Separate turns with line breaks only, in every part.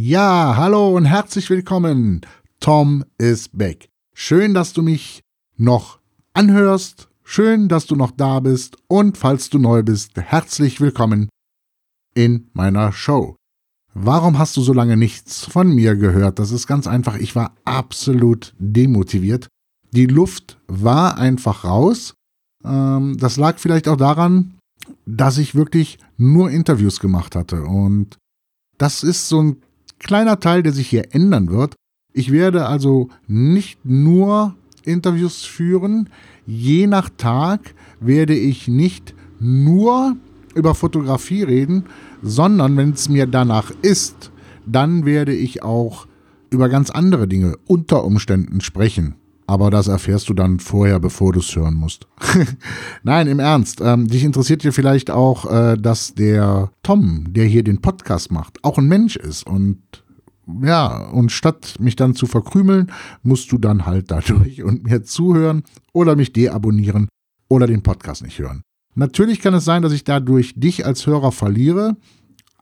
Ja, hallo und herzlich willkommen. Tom is back. Schön, dass du mich noch anhörst. Schön, dass du noch da bist. Und falls du neu bist, herzlich willkommen in meiner Show. Warum hast du so lange nichts von mir gehört? Das ist ganz einfach. Ich war absolut demotiviert. Die Luft war einfach raus. Ähm, das lag vielleicht auch daran, dass ich wirklich nur Interviews gemacht hatte. Und das ist so ein kleiner Teil, der sich hier ändern wird. Ich werde also nicht nur Interviews führen. Je nach Tag werde ich nicht nur über Fotografie reden, sondern wenn es mir danach ist, dann werde ich auch über ganz andere Dinge unter Umständen sprechen. Aber das erfährst du dann vorher, bevor du es hören musst. Nein, im Ernst. Ähm, dich interessiert ja vielleicht auch, äh, dass der Tom, der hier den Podcast macht, auch ein Mensch ist. Und ja, und statt mich dann zu verkrümeln, musst du dann halt dadurch und mir zuhören oder mich deabonnieren oder den Podcast nicht hören. Natürlich kann es sein, dass ich dadurch dich als Hörer verliere,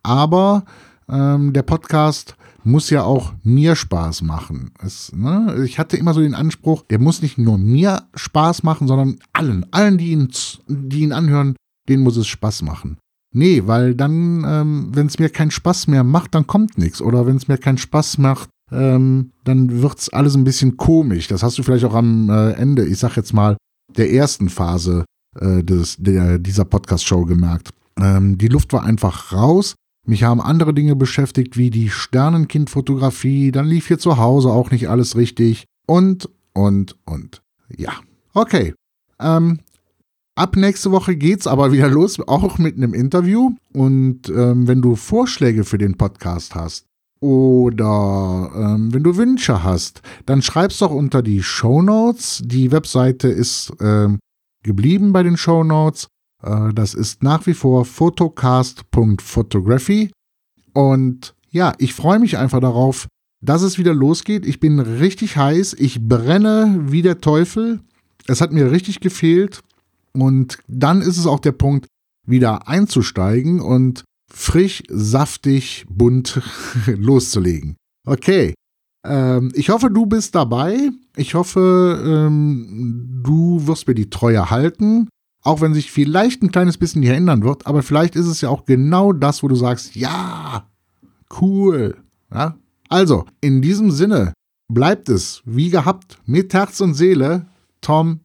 aber ähm, der Podcast muss ja auch mir Spaß machen. Es, ne? Ich hatte immer so den Anspruch, der muss nicht nur mir Spaß machen, sondern allen, allen, die ihn, die ihn anhören, denen muss es Spaß machen. Nee, weil dann, ähm, wenn es mir keinen Spaß mehr macht, dann kommt nichts. Oder wenn es mir keinen Spaß macht, ähm, dann wird es alles ein bisschen komisch. Das hast du vielleicht auch am äh, Ende, ich sag jetzt mal, der ersten Phase äh, des, der, dieser Podcast-Show gemerkt. Ähm, die Luft war einfach raus. Mich haben andere Dinge beschäftigt, wie die Sternenkindfotografie. Dann lief hier zu Hause auch nicht alles richtig. Und, und, und. Ja. Okay. Ähm, ab nächste Woche geht's aber wieder los, auch mit einem Interview. Und ähm, wenn du Vorschläge für den Podcast hast oder ähm, wenn du Wünsche hast, dann schreib's doch unter die Show Notes. Die Webseite ist ähm, geblieben bei den Show Notes. Äh, das ist nach wie vor photocast.photography. Und ja, ich freue mich einfach darauf, dass es wieder losgeht. Ich bin richtig heiß. Ich brenne wie der Teufel. Es hat mir richtig gefehlt. Und dann ist es auch der Punkt, wieder einzusteigen und frisch, saftig, bunt loszulegen. Okay. Ähm, ich hoffe, du bist dabei. Ich hoffe, ähm, du wirst mir die Treue halten auch wenn sich vielleicht ein kleines bisschen hier ändern wird, aber vielleicht ist es ja auch genau das, wo du sagst, ja, cool. Ja? Also, in diesem Sinne bleibt es wie gehabt mit Herz und Seele, Tom